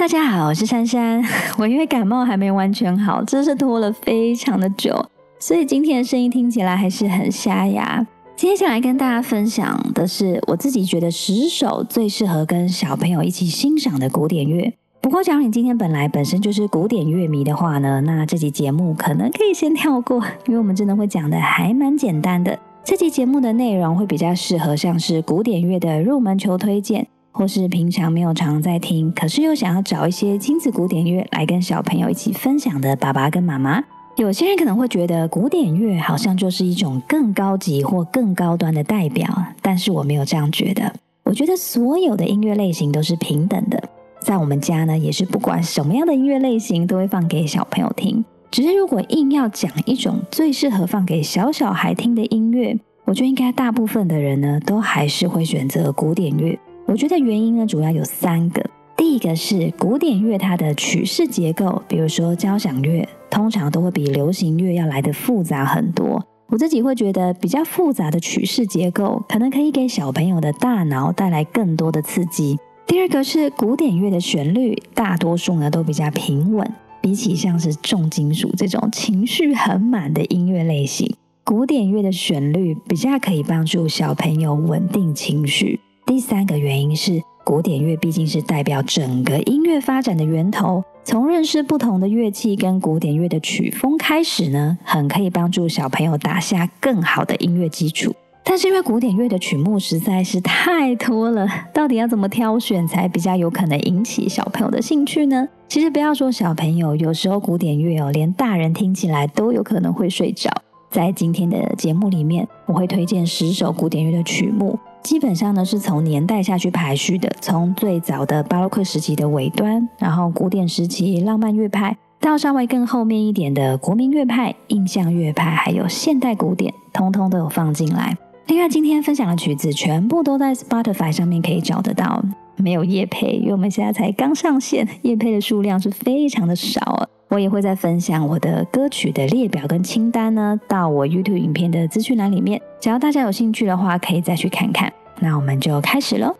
大家好，我是珊珊。我因为感冒还没完全好，真是拖了非常的久，所以今天的声音听起来还是很沙哑。接下来跟大家分享的是我自己觉得十首最适合跟小朋友一起欣赏的古典乐。不过，假如你今天本来本身就是古典乐迷的话呢，那这集节目可能可以先跳过，因为我们真的会讲的还蛮简单的。这集节目的内容会比较适合像是古典乐的入门球推荐。或是平常没有常在听，可是又想要找一些亲子古典乐来跟小朋友一起分享的爸爸跟妈妈，有些人可能会觉得古典乐好像就是一种更高级或更高端的代表，但是我没有这样觉得。我觉得所有的音乐类型都是平等的，在我们家呢，也是不管什么样的音乐类型都会放给小朋友听。只是如果硬要讲一种最适合放给小小孩听的音乐，我觉得应该大部分的人呢，都还是会选择古典乐。我觉得原因呢，主要有三个。第一个是古典乐它的曲式结构，比如说交响乐，通常都会比流行乐要来的复杂很多。我自己会觉得比较复杂的曲式结构，可能可以给小朋友的大脑带来更多的刺激。第二个是古典乐的旋律，大多数呢都比较平稳，比起像是重金属这种情绪很满的音乐类型，古典乐的旋律比较可以帮助小朋友稳定情绪。第三个原因是，古典乐毕竟是代表整个音乐发展的源头。从认识不同的乐器跟古典乐的曲风开始呢，很可以帮助小朋友打下更好的音乐基础。但是因为古典乐的曲目实在是太多了，到底要怎么挑选才比较有可能引起小朋友的兴趣呢？其实不要说小朋友，有时候古典乐哦，连大人听起来都有可能会睡着。在今天的节目里面，我会推荐十首古典乐的曲目。基本上呢，是从年代下去排序的，从最早的巴洛克时期的尾端，然后古典时期浪漫乐派，到稍微更后面一点的国民乐派、印象乐派，还有现代古典，通通都有放进来。另外，今天分享的曲子全部都在 Spotify 上面可以找得到，没有夜配，因为我们现在才刚上线，夜配的数量是非常的少。我也会再分享我的歌曲的列表跟清单呢，到我 YouTube 影片的资讯栏里面。只要大家有兴趣的话，可以再去看看。那我们就开始喽。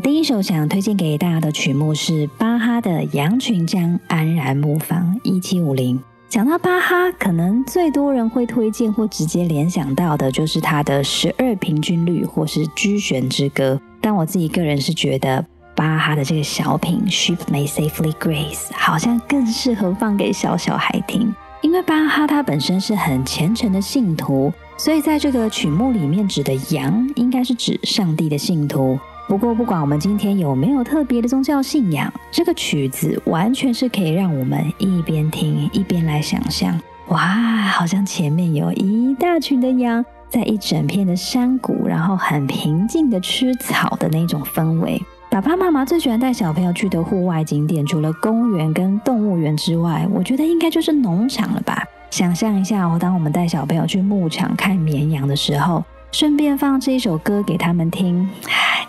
第一首想推荐给大家的曲目是巴哈的《羊群江安然牧放》一七五零。讲到巴哈，可能最多人会推荐或直接联想到的就是他的十二平均律或是居弦之歌。但我自己个人是觉得巴哈的这个小品《Ship May Safely Grace》好像更适合放给小小孩听，因为巴哈他本身是很虔诚的信徒，所以在这个曲目里面指的羊应该是指上帝的信徒。不过，不管我们今天有没有特别的宗教信仰，这个曲子完全是可以让我们一边听一边来想象。哇，好像前面有一大群的羊在一整片的山谷，然后很平静的吃草的那种氛围。爸爸妈妈最喜欢带小朋友去的户外景点，除了公园跟动物园之外，我觉得应该就是农场了吧？想象一下，当我们带小朋友去牧场看绵羊的时候，顺便放这一首歌给他们听。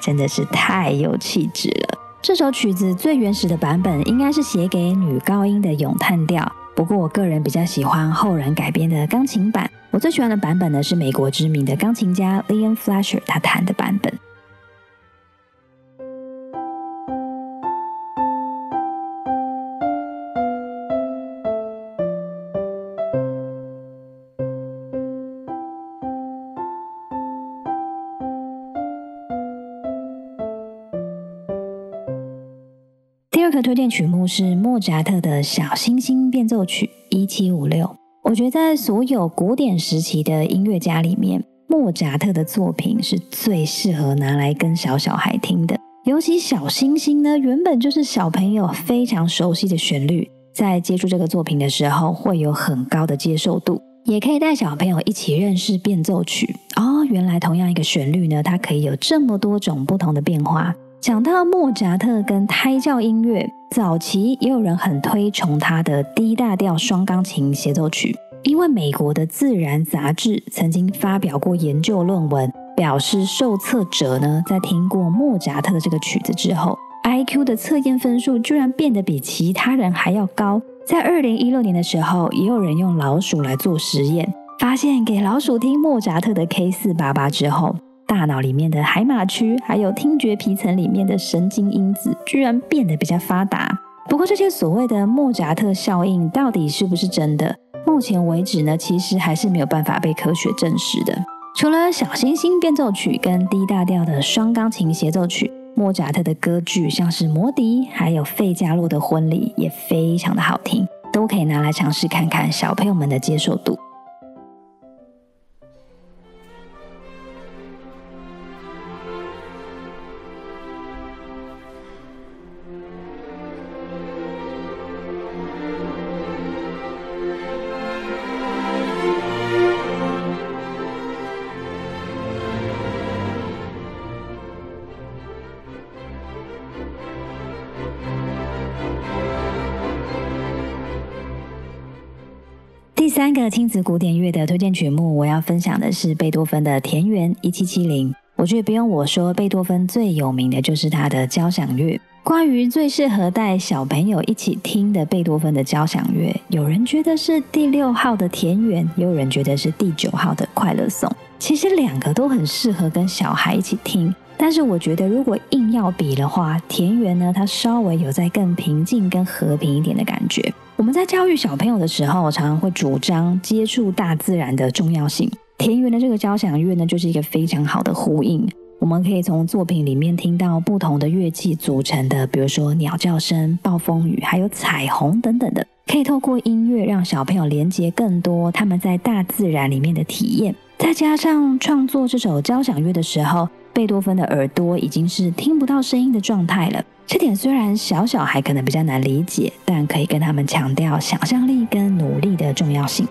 真的是太有气质了！这首曲子最原始的版本应该是写给女高音的咏叹调，不过我个人比较喜欢后人改编的钢琴版。我最喜欢的版本呢是美国知名的钢琴家 Leon Flasher 他弹的版本。推荐曲目是莫扎特的小星星变奏曲一七五六。我觉得在所有古典时期的音乐家里面，莫扎特的作品是最适合拿来跟小小孩听的。尤其小星星呢，原本就是小朋友非常熟悉的旋律，在接触这个作品的时候会有很高的接受度，也可以带小朋友一起认识变奏曲。哦，原来同样一个旋律呢，它可以有这么多种不同的变化。讲到莫扎特跟胎教音乐，早期也有人很推崇他的 D 大调双钢琴协奏曲，因为美国的自然杂志曾经发表过研究论文，表示受测者呢在听过莫扎特的这个曲子之后，IQ 的测验分数居然变得比其他人还要高。在二零一六年的时候，也有人用老鼠来做实验，发现给老鼠听莫扎特的 K 四八八之后，大脑里面的海马区还有听觉皮层里面的神经因子居然变得比较发达。不过，这些所谓的莫扎特效应到底是不是真的？目前为止呢，其实还是没有办法被科学证实的。除了小星星变奏曲跟 D 大调的双钢琴协奏曲。莫扎特的歌剧，像是《魔笛》，还有《费加洛的婚礼》，也非常的好听，都可以拿来尝试看看小朋友们的接受度。三个亲子古典乐的推荐曲目，我要分享的是贝多芬的《田园一七七零》。我觉得不用我说，贝多芬最有名的就是他的交响乐。关于最适合带小朋友一起听的贝多芬的交响乐，有人觉得是第六号的《田园》，也有人觉得是第九号的《快乐颂》。其实两个都很适合跟小孩一起听。但是我觉得，如果硬要比的话，田园呢，它稍微有在更平静、跟和平一点的感觉。我们在教育小朋友的时候，常常会主张接触大自然的重要性。田园的这个交响乐呢，就是一个非常好的呼应。我们可以从作品里面听到不同的乐器组成的，比如说鸟叫声、暴风雨，还有彩虹等等的，可以透过音乐让小朋友连接更多他们在大自然里面的体验。再加上创作这首交响乐的时候。贝多芬的耳朵已经是听不到声音的状态了，这点虽然小小孩可能比较难理解，但可以跟他们强调想象力跟努力的重要性。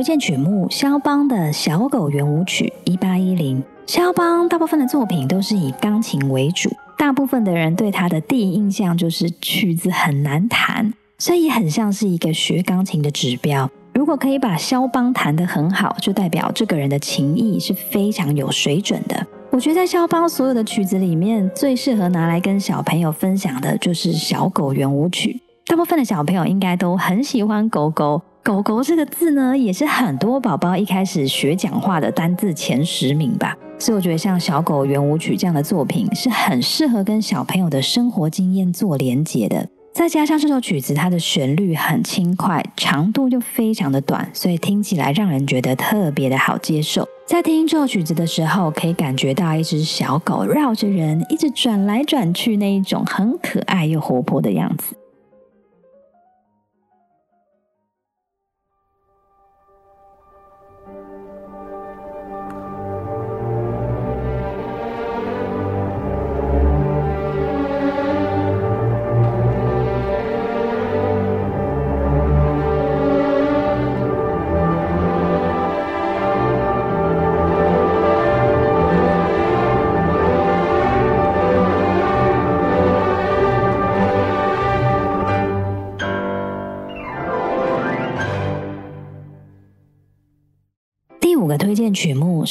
推荐曲目：肖邦的小狗圆舞曲（一八一零）。肖邦大部分的作品都是以钢琴为主，大部分的人对他的第一印象就是曲子很难弹，所以很像是一个学钢琴的指标。如果可以把肖邦弹得很好，就代表这个人的琴艺是非常有水准的。我觉得在肖邦所有的曲子里面，最适合拿来跟小朋友分享的就是小狗圆舞曲。大部分的小朋友应该都很喜欢狗狗。狗狗这个字呢，也是很多宝宝一开始学讲话的单字前十名吧。所以我觉得像《小狗圆舞曲》这样的作品是很适合跟小朋友的生活经验做连结的。再加上这首曲子，它的旋律很轻快，长度又非常的短，所以听起来让人觉得特别的好接受。在听这首曲子的时候，可以感觉到一只小狗绕着人一直转来转去，那一种很可爱又活泼的样子。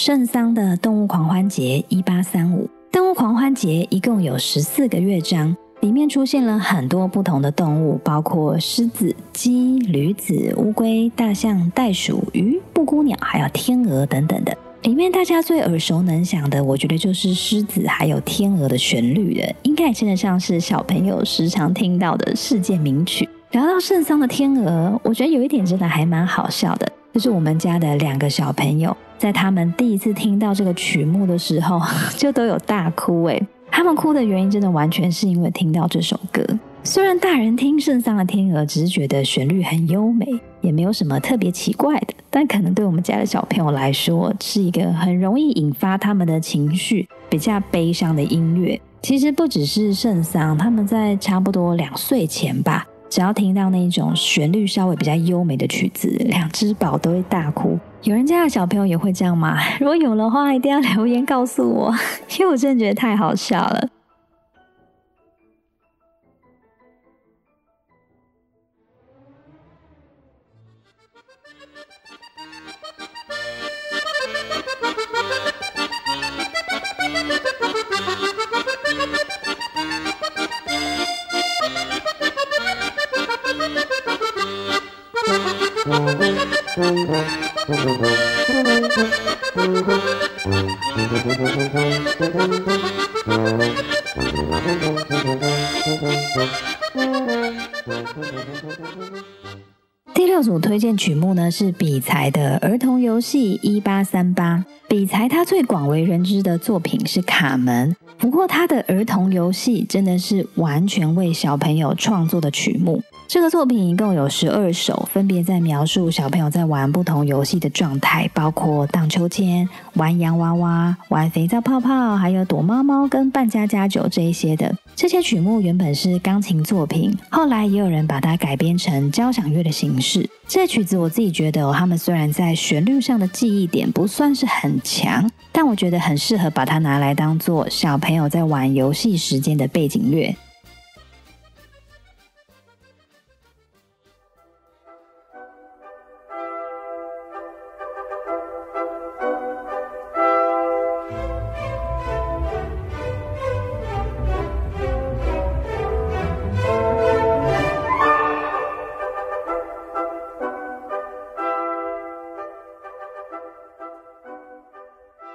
圣桑的《动物狂欢节》一八三五。《动物狂欢节》一共有十四个乐章，里面出现了很多不同的动物，包括狮子、鸡、驴子、乌龟、大象、袋鼠、鱼、布谷鸟，还有天鹅等等的。里面大家最耳熟能详的，我觉得就是狮子还有天鹅的旋律了，应该也称得上是小朋友时常听到的世界名曲。聊到圣桑的天鹅，我觉得有一点真的还蛮好笑的，这是我们家的两个小朋友。在他们第一次听到这个曲目的时候，就都有大哭诶。他们哭的原因真的完全是因为听到这首歌。虽然大人听《圣桑的天鹅》只是觉得旋律很优美，也没有什么特别奇怪的，但可能对我们家的小朋友来说，是一个很容易引发他们的情绪、比较悲伤的音乐。其实不只是圣桑，他们在差不多两岁前吧。只要听到那种旋律稍微比较优美的曲子，两只宝都会大哭。有人家的小朋友也会这样吗？如果有的话，一定要留言告诉我，因为我真的觉得太好笑了。第六组推荐曲目呢是比才的儿童游戏一八三八。比才他最广为人知的作品是《卡门》，不过他的儿童游戏真的是完全为小朋友创作的曲目。这个作品一共有十二首，分别在描述小朋友在玩不同游戏的状态，包括荡秋千、玩洋娃娃、玩肥皂泡泡，还有躲猫猫跟扮家家酒这一些的。这些曲目原本是钢琴作品，后来也有人把它改编成交响乐的形式。这曲子我自己觉得，他们虽然在旋律上的记忆点不算是很强，但我觉得很适合把它拿来当做小朋友在玩游戏时间的背景乐。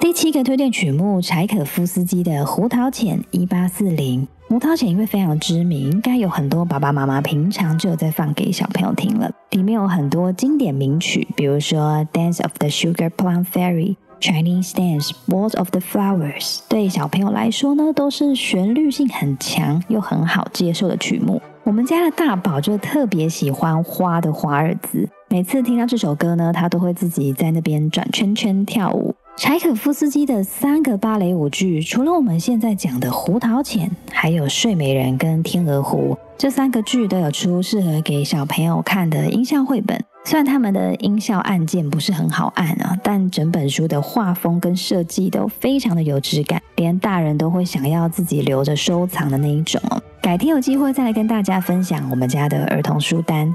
第七个推荐曲目，柴可夫斯基的《胡桃钳》一八四零。胡桃钳因为非常知名，应该有很多爸爸妈妈平常就有在放给小朋友听了。里面有很多经典名曲，比如说《Dance of the Sugar Plum Fairy》、Chinese Dance、World of the Flowers。对小朋友来说呢，都是旋律性很强又很好接受的曲目。我们家的大宝就特别喜欢花的华尔兹，每次听到这首歌呢，他都会自己在那边转圈圈跳舞。柴可夫斯基的三个芭蕾舞剧，除了我们现在讲的《胡桃钳》，还有《睡美人》跟《天鹅湖》这三个剧都有出适合给小朋友看的音效绘本。虽然他们的音效按键不是很好按啊，但整本书的画风跟设计都非常的有质感，连大人都会想要自己留着收藏的那一种哦。改天有机会再来跟大家分享我们家的儿童书单。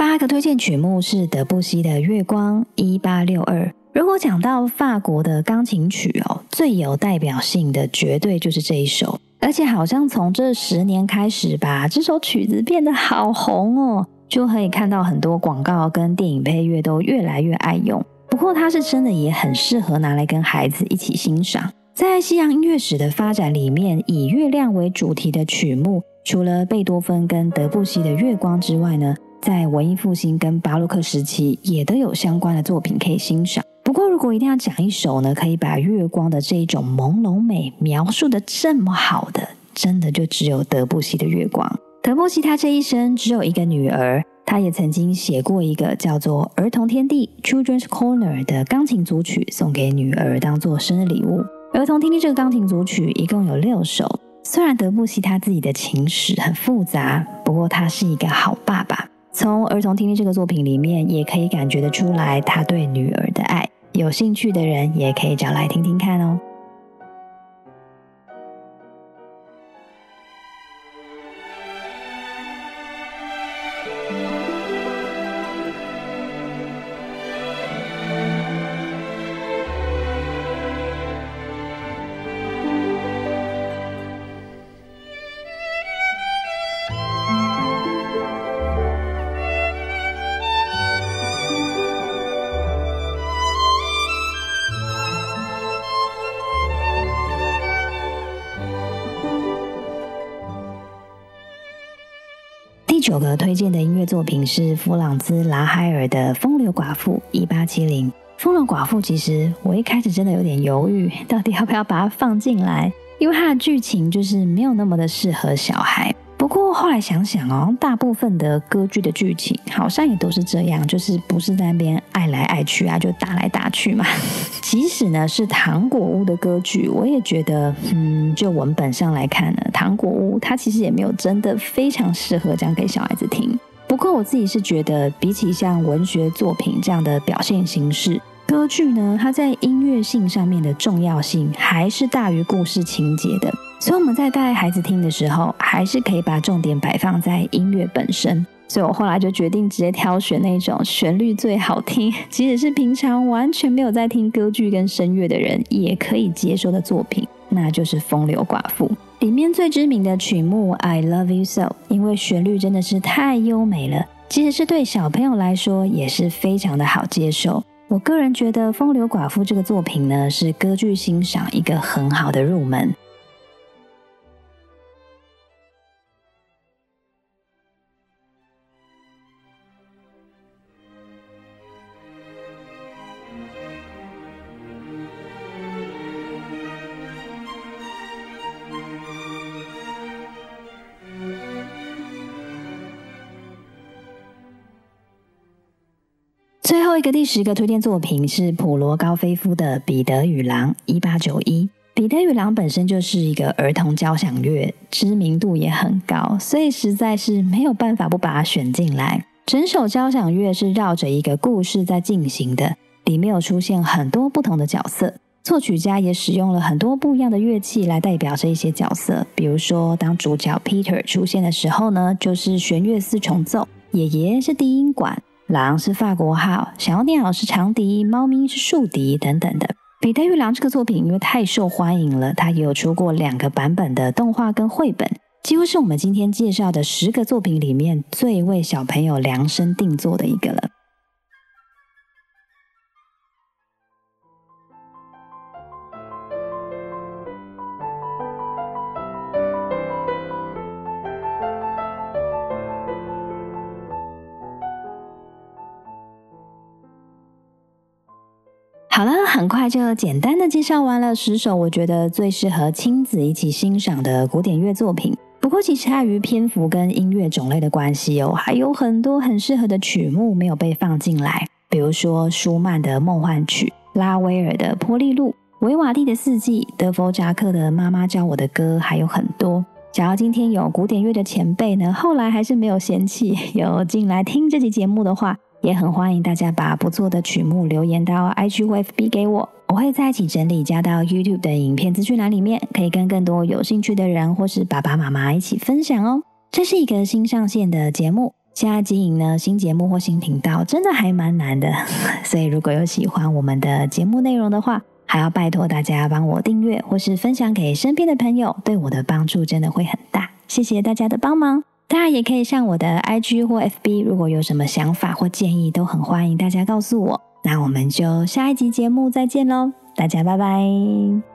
八个推荐曲目是德布西的《月光》一八六二。如果讲到法国的钢琴曲哦，最有代表性的绝对就是这一首，而且好像从这十年开始吧，这首曲子变得好红哦，就可以看到很多广告跟电影配乐都越来越爱用。不过它是真的也很适合拿来跟孩子一起欣赏。在西洋音乐史的发展里面，以月亮为主题的曲目，除了贝多芬跟德布西的《月光》之外呢？在文艺复兴跟巴洛克时期，也都有相关的作品可以欣赏。不过，如果一定要讲一首呢，可以把月光的这一种朦胧美描述的这么好的，真的就只有德布西的《月光》。德布西他这一生只有一个女儿，他也曾经写过一个叫做《儿童天地》（Children's Corner） 的钢琴组曲，送给女儿当做生日礼物。《儿童天地》这个钢琴组曲一共有六首。虽然德布西他自己的情史很复杂，不过他是一个好爸爸。从儿童听力这个作品里面，也可以感觉得出来他对女儿的爱。有兴趣的人也可以找来听听看哦。第九个推荐的音乐作品是弗朗兹·拉海尔的《风流寡妇》一八七零。《风流寡妇》其实我一开始真的有点犹豫，到底要不要把它放进来，因为它的剧情就是没有那么的适合小孩。不过后来想想哦，大部分的歌剧的剧情好像也都是这样，就是不是在那边爱来爱去啊，就打来打去嘛。即使呢是糖果屋的歌剧，我也觉得，嗯，就文本上来看呢，糖果屋它其实也没有真的非常适合讲给小孩子听。不过我自己是觉得，比起像文学作品这样的表现形式，歌剧呢，它在音乐性上面的重要性还是大于故事情节的。所以我们在带孩子听的时候，还是可以把重点摆放在音乐本身。所以我后来就决定直接挑选那种旋律最好听，即使是平常完全没有在听歌剧跟声乐的人也可以接受的作品，那就是《风流寡妇》里面最知名的曲目《I Love You So》，因为旋律真的是太优美了，即使是对小朋友来说也是非常的好接受。我个人觉得《风流寡妇》这个作品呢，是歌剧欣赏一个很好的入门。一个第十个推荐作品是普罗高菲夫的《彼得与狼》一八九一。《彼得与狼》本身就是一个儿童交响乐，知名度也很高，所以实在是没有办法不把它选进来。整首交响乐是绕着一个故事在进行的，里面有出现很多不同的角色，作曲家也使用了很多不一样的乐器来代表这一些角色。比如说，当主角 Peter 出现的时候呢，就是弦乐四重奏；爷爷是低音管。狼是法国号，小鸟是长笛，猫咪是竖笛等等的。《彼得与狼》这个作品因为太受欢迎了，它也有出过两个版本的动画跟绘本，几乎是我们今天介绍的十个作品里面最为小朋友量身定做的一个了。很快就简单的介绍完了十首我觉得最适合亲子一起欣赏的古典乐作品。不过，其实碍于篇幅跟音乐种类的关系哦，还有很多很适合的曲目没有被放进来，比如说舒曼的《梦幻曲》、拉威尔的《波利路》、维瓦蒂的《四季》、德弗扎克的《妈妈教我的歌》，还有很多。假如今天有古典乐的前辈呢，后来还是没有嫌弃有进来听这期节目的话。也很欢迎大家把不错的曲目留言到 IG 或 FB 给我，我会在一起整理加到 YouTube 的影片资讯栏里面，可以跟更多有兴趣的人或是爸爸妈妈一起分享哦。这是一个新上线的节目，现在经营呢新节目或新频道真的还蛮难的，所以如果有喜欢我们的节目内容的话，还要拜托大家帮我订阅或是分享给身边的朋友，对我的帮助真的会很大，谢谢大家的帮忙。大家也可以上我的 IG 或 FB，如果有什么想法或建议，都很欢迎大家告诉我。那我们就下一集节目再见喽，大家拜拜。